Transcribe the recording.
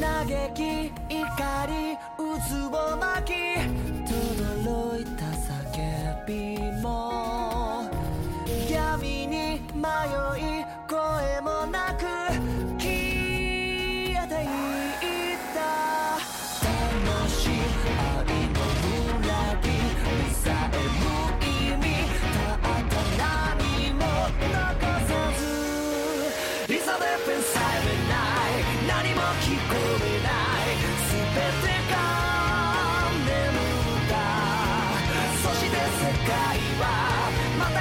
嘆き怒り渦を巻きリザベペンさえない何も聞こえない。全てが眠った。そして世界はまた